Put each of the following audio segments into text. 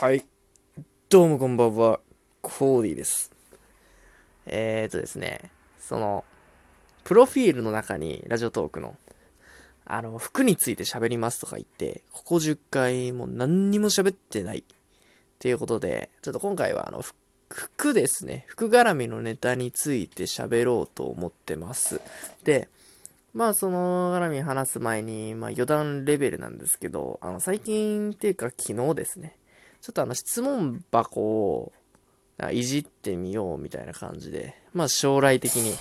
はい。どうもこんばんは。コーディです。えーとですね、その、プロフィールの中に、ラジオトークの、あの、服について喋りますとか言って、ここ10回もう何にも喋ってない。っていうことで、ちょっと今回はあの、服ですね。服絡みのネタについて喋ろうと思ってます。で、まあその絡み話す前に、まあ余談レベルなんですけど、あの最近っていうか昨日ですね、ちょっとあの質問箱をいじってみようみたいな感じで、まあ将来的に、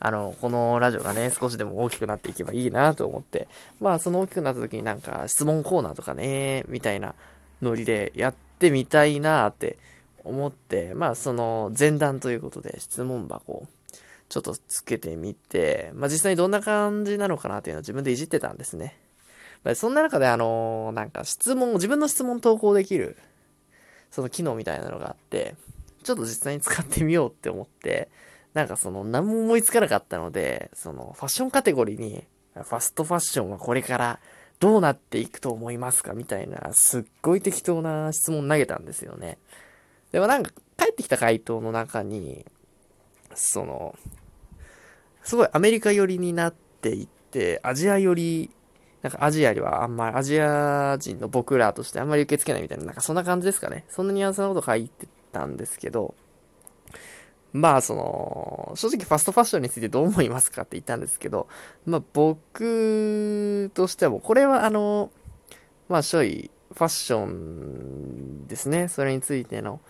あの、このラジオがね、少しでも大きくなっていけばいいなと思って、まあその大きくなった時になんか質問コーナーとかね、みたいなノリでやってみたいなって思って、まあその前段ということで質問箱をちょっとつけてみて、まあ実際にどんな感じなのかなっていうのを自分でいじってたんですね。そんな中であのなんか質問、自分の質問投稿できる、その機能みたいなのがあって、ちょっと実際に使ってみようって思って、なんかその何も思いつかなかったので、そのファッションカテゴリーに、ファストファッションはこれからどうなっていくと思いますかみたいな、すっごい適当な質問投げたんですよね。でもなんか、返ってきた回答の中に、その、すごいアメリカ寄りになっていって、アジア寄り、なんかアジアよりはあんまり、アジア人の僕らとしてあんまり受け付けないみたいな、なんかそんな感じですかね。そんなニュアンスなこと書いてたんですけど、まあその、正直ファストファッションについてどう思いますかって言ったんですけど、まあ僕としてはもうこれはあの、まあちょいファッションですね。それについての、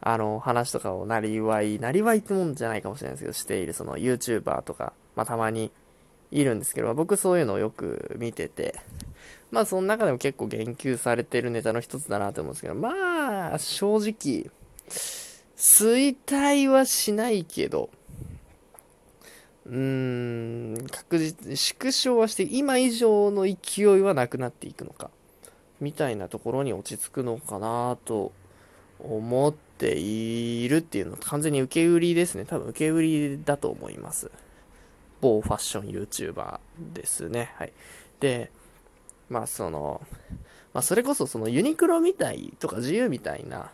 あの、話とかをなりわい、なりわいってもんじゃないかもしれないですけど、しているその YouTuber とか、まあたまにいるんですけど、僕そういうのをよく見てて、まあその中でも結構言及されてるネタの一つだなと思うんですけど、まあ正直、衰退はしないけど、うーん、確実に縮小はして、今以上の勢いはなくなっていくのか、みたいなところに落ち着くのかなと思っているっていうの完全に受け売りですね。多分受け売りだと思います。某ファッション YouTuber ですね。はい。で、まあその、まあそれこそそのユニクロみたいとか自由みたいな、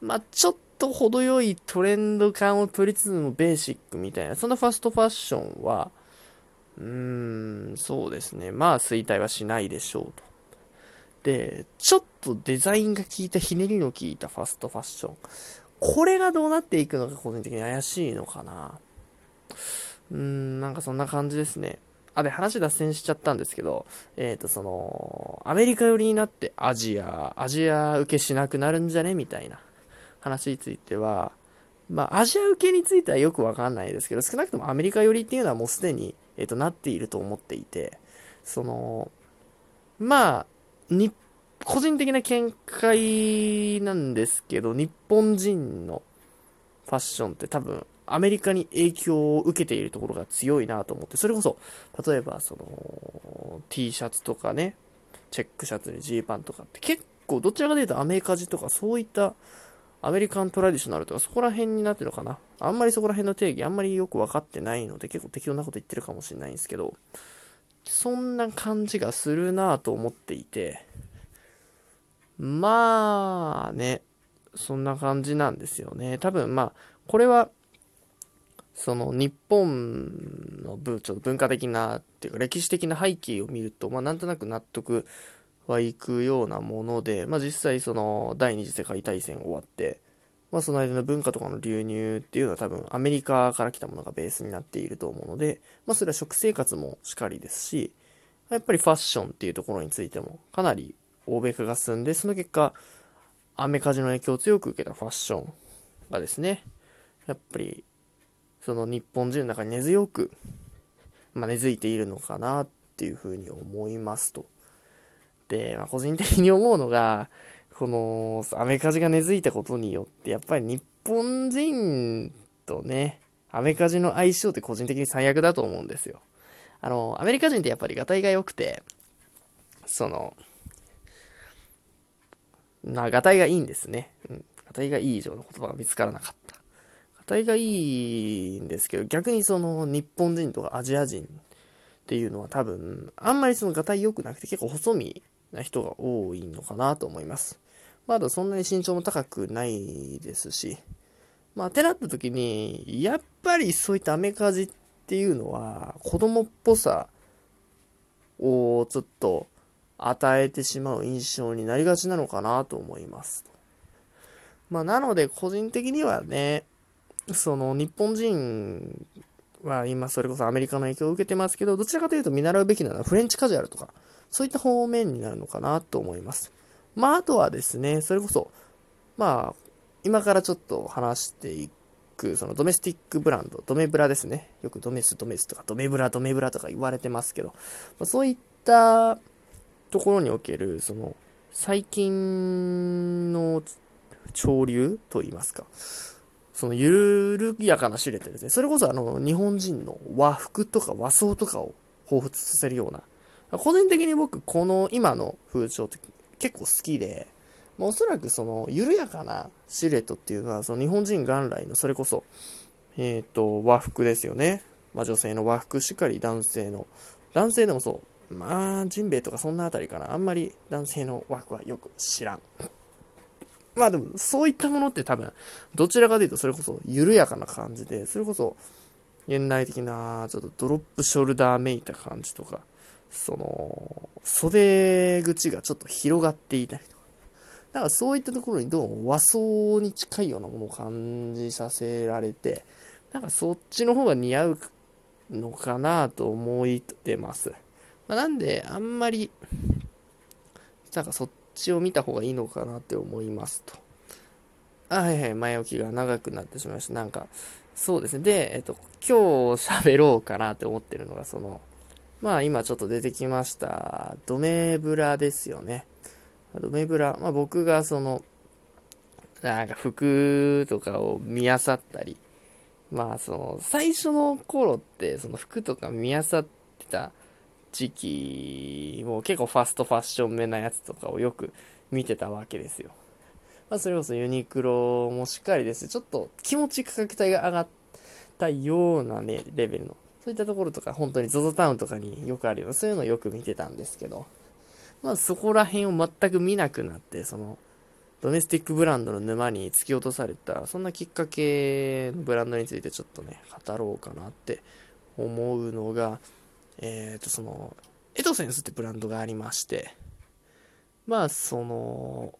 まあちょっと程よいトレンド感を取りつつもベーシックみたいな、そんなファストファッションは、うーん、そうですね。まあ衰退はしないでしょうと。で、ちょっとデザインが効いた、ひねりの効いたファストファッション。これがどうなっていくのか個人的に怪しいのかな。うん、なんかそんな感じですね。あ、で、話脱線しちゃったんですけど、えっ、と、その、アメリカ寄りになってアジア、アジア受けしなくなるんじゃね？みたいな話については、まあ、アジア受けについてはよくわかんないですけど、少なくともアメリカ寄りっていうのはもうすでに、えっ、と、なっていると思っていて、その、まあ、に、個人的な見解なんですけど、日本人のファッションって多分、アメリカに影響を受けているところが強いなと思って、それこそ、例えば、その、T シャツとかね、チェックシャツにジーパンとかって結構、どちらかというとアメリカ人とかそういったアメリカントラディショナルとかそこら辺になってるのかな。あんまりそこら辺の定義あんまりよく分かってないので結構適当なこと言ってるかもしれないんですけど、そんな感じがするなと思っていて、まあね、そんな感じなんですよね。多分まあ、これは、その日本の文ちょっと文化的なっていうか歴史的な背景を見ると、まあなんとなく納得はいくようなもので、まあ実際その第二次世界大戦終わって、まあその間の文化とかの流入っていうのは多分アメリカから来たものがベースになっていると思うので、まあそれは食生活もしかりですし、やっぱりファッションっていうところについてもかなり欧米化が進んで、その結果、アメカジの影響を強く受けたファッションがですね、やっぱりその日本人の中に根強く、まあ、根付いているのかなっていうふうに思いますと。で、まあ、個人的に思うのが、このアメカジが根付いたことによって、やっぱり日本人とね、アメカジの相性って個人的に最悪だと思うんですよ。あの、アメリカ人ってやっぱりガタイが良くて、その、な、ガタイがいいんですね。うん。ガタイがいい以上の言葉が見つからなかったた。ガタイがいいんですけど、逆にその日本人とかアジア人っていうのは多分、あんまりそのガタイ良くなくて結構細身な人が多いのかなと思います。まだそんなに身長も高くないですし、まあ、ってなった時に、やっぱりそういったアメカジっていうのは、子供っぽさをちょっと与えてしまう印象になりがちなのかなと思います。まあ、なので、個人的にはね、その日本人は今それこそアメリカの影響を受けてますけど、どちらかというと見習うべきなのはフレンチカジュアルとか、そういった方面になるのかなと思います。まあ、あとはですね、それこそ、まあ、今からちょっと話していく、そのドメスティックブランド、ドメブラですね。よくドメス、ドメスとか、ドメブラ、ドメブラとか言われてますけど、まあ、そういったところにおける、その、最近の潮流と言いますか、その緩やかなシルエットですね。それこそあの、日本人の和服とか和装とかを彷彿させるような、個人的に僕、この今の風潮って結構好きで、まあ、おそらくその緩やかなシルエットっていうのは、その日本人元来のそれこそ、えっ、ー、と、和服ですよね。まあ、女性の和服しっかり男性の、男性でもそう、まあ、ジンベエとかそんなあたりかな。あんまり男性の和服はよく知らん。まあでも、そういったものって多分、どちらかというとそれこそ緩やかな感じで、それこそ、現代的な、ちょっとドロップショルダーめいた感じとか、その、袖口がちょっと広がっていたりとか。だからそういったところにどうも和装に近いようなものを感じさせられて、なんかそっちの方が似合うのかなと思ってます。まあ、なんで、あんまり、なんかそっちを見た方がいいのかなって思いますと。あ、はいはい、前置きが長くなってしまいました。なんか、そうですね。で、えっと、今日喋ろうかなって思ってるのが、その、まあ今ちょっと出てきました、ドメブラですよね。ドメブラ、まあ僕がその、なんか服とかを見漁ったり、まあその、最初の頃ってその服とか見漁ってた時期も結構ファストファッションめなやつとかをよく見てたわけですよ。まあそれこそユニクロもしっかりですちょっと気持ち価格帯が上がったようなね、レベルの。そういったところとか、本当に ZOZO タウンとかによくあるような、そういうのをよく見てたんですけど、まあそこら辺を全く見なくなって、その、ドメスティックブランドの沼に突き落とされた、そんなきっかけのブランドについてちょっとね、語ろうかなって思うのが、えっ、ー、と、その、エトセンスってブランドがありまして、まあ、その、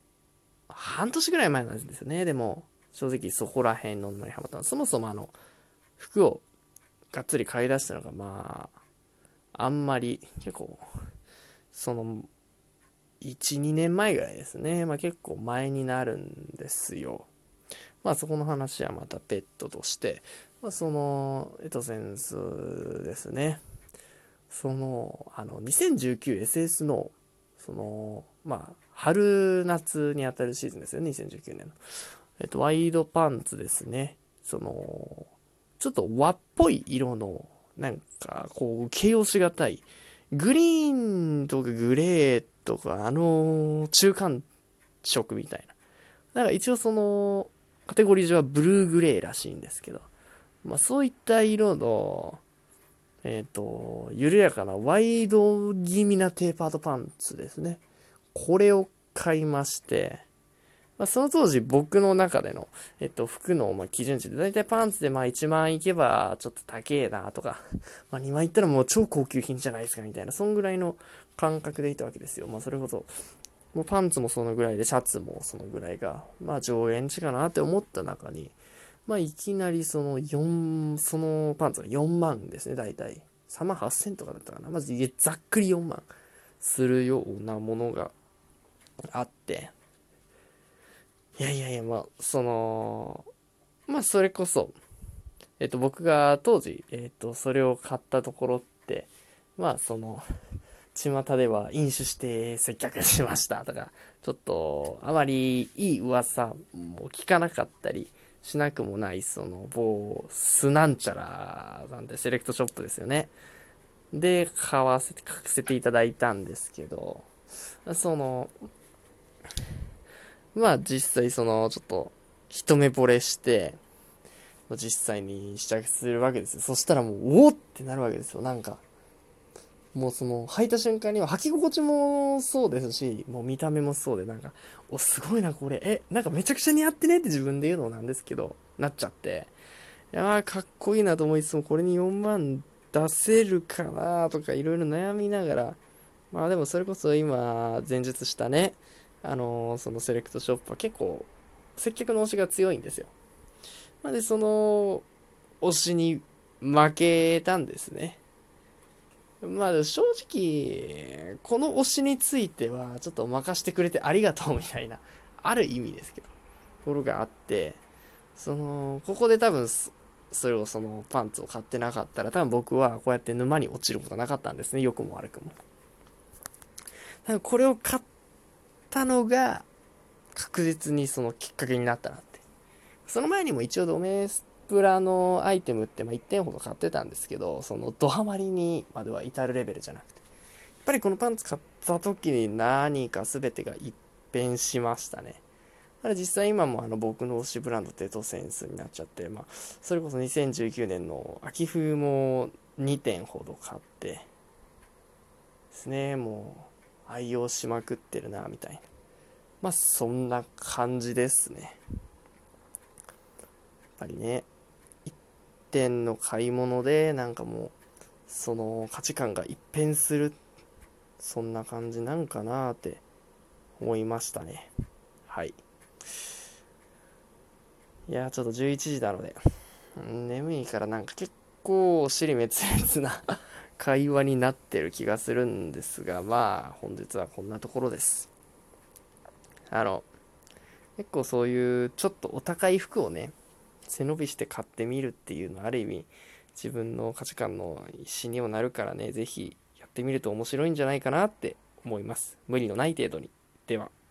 半年ぐらい前なんですよね。でも、正直そこら辺の沼にハマったそもそもあの、服をがっつり買い出したのが、まあ、あんまり、結構、その、1、2年前ぐらいですね。まあ結構前になるんですよ。まあそこの話はまたペットとして、まあその、エトセンスですね。その、あの、2019SS の、その、まあ、春夏にあたるシーズンですよね、2019年の。えっと、ワイドパンツですね。その、ちょっと和っぽい色の、なんか、こう、形容しがたい。グリーンとかグレーとか、あのー、中間色みたいな。だから一応その、カテゴリー上はブルーグレーらしいんですけど、まあそういった色の、えっ、ー、と、緩やかなワイド気味なテーパードパンツですね。これを買いまして、まあ、その当時僕の中での、えっと、服のま基準値で、だいたいパンツでまあ1万いけばちょっと高えなとか、まあ2万いったらもう超高級品じゃないですかみたいな、そんぐらいの感覚でいたわけですよ。まあそれこそ、もうパンツもそのぐらいで、シャツもそのぐらいが、まあ上限値かなって思った中に、まあいきなりその4、そのパンツが4万ですね、大体。3万8000とかだったかな。まずざっくり4万するようなものがあって、いやいやいや、まあ、その、まあ、それこそ、えっと、僕が当時、えっと、それを買ったところって、まあ、その、巷では飲酒して接客しましたとか、ちょっと、あまりいい噂も聞かなかったりしなくもない、その、某、スなんちゃらなんで、セレクトショップですよね。で、買わせて、書かせていただいたんですけど、その、まあ実際その、ちょっと、一目惚れして、実際に試着するわけですよ。そしたらもう、おおってなるわけですよ。なんか、もうその履いた瞬間には履き心地もそうですし、もう見た目もそうでなんか、お、すごいなこれ、え、なんかめちゃくちゃ似合ってねって自分で言うのなんですけど、なっちゃって、いやーかっこいいなと思いつつもこれに4万出せるかなとかいろいろ悩みながら、まあでもそれこそ今前述したね、あのー、そのセレクトショップは結構接客の推しが強いんですよ。まあ、で、その推しに負けたんですね。まあ正直、この推しについてはちょっと任してくれてありがとうみたいな、ある意味ですけど、ところがあって、その、ここで多分、それをそのパンツを買ってなかったら多分僕はこうやって沼に落ちることなかったんですね。良くも悪くも。多分これを買ったのが確実にそのきっかけになったなって。その前にも一応ドメスプラのアイテムってま1点ほど買ってたんですけど、そのドハマりにまでは至るレベルじゃなくて。やっぱりこのパンツ買った時に何か全てが一変しましたね。ただ実際今もあの僕の推しブランドテトセンスになっちゃって、まあ、それこそ2019年の秋冬も2点ほど買ってですね、もう愛用しまくってるな、みたいな。まあそんな感じですね。やっぱりね、点の買い物でなんかもうその価値観が一変する、そんな感じなんかなって思いましたね。はい。いや、ちょっと11時なので、眠いからなんか結構尻滅裂な 会話になってる気がするんですが、まあ、本日はこんなところです。あの、結構そういうちょっとお高い服をね、背伸びして買ってみるっていうのはある意味自分の価値観の一にもなるからね、是非やってみると面白いんじゃないかなって思います。無理のない程度に。では。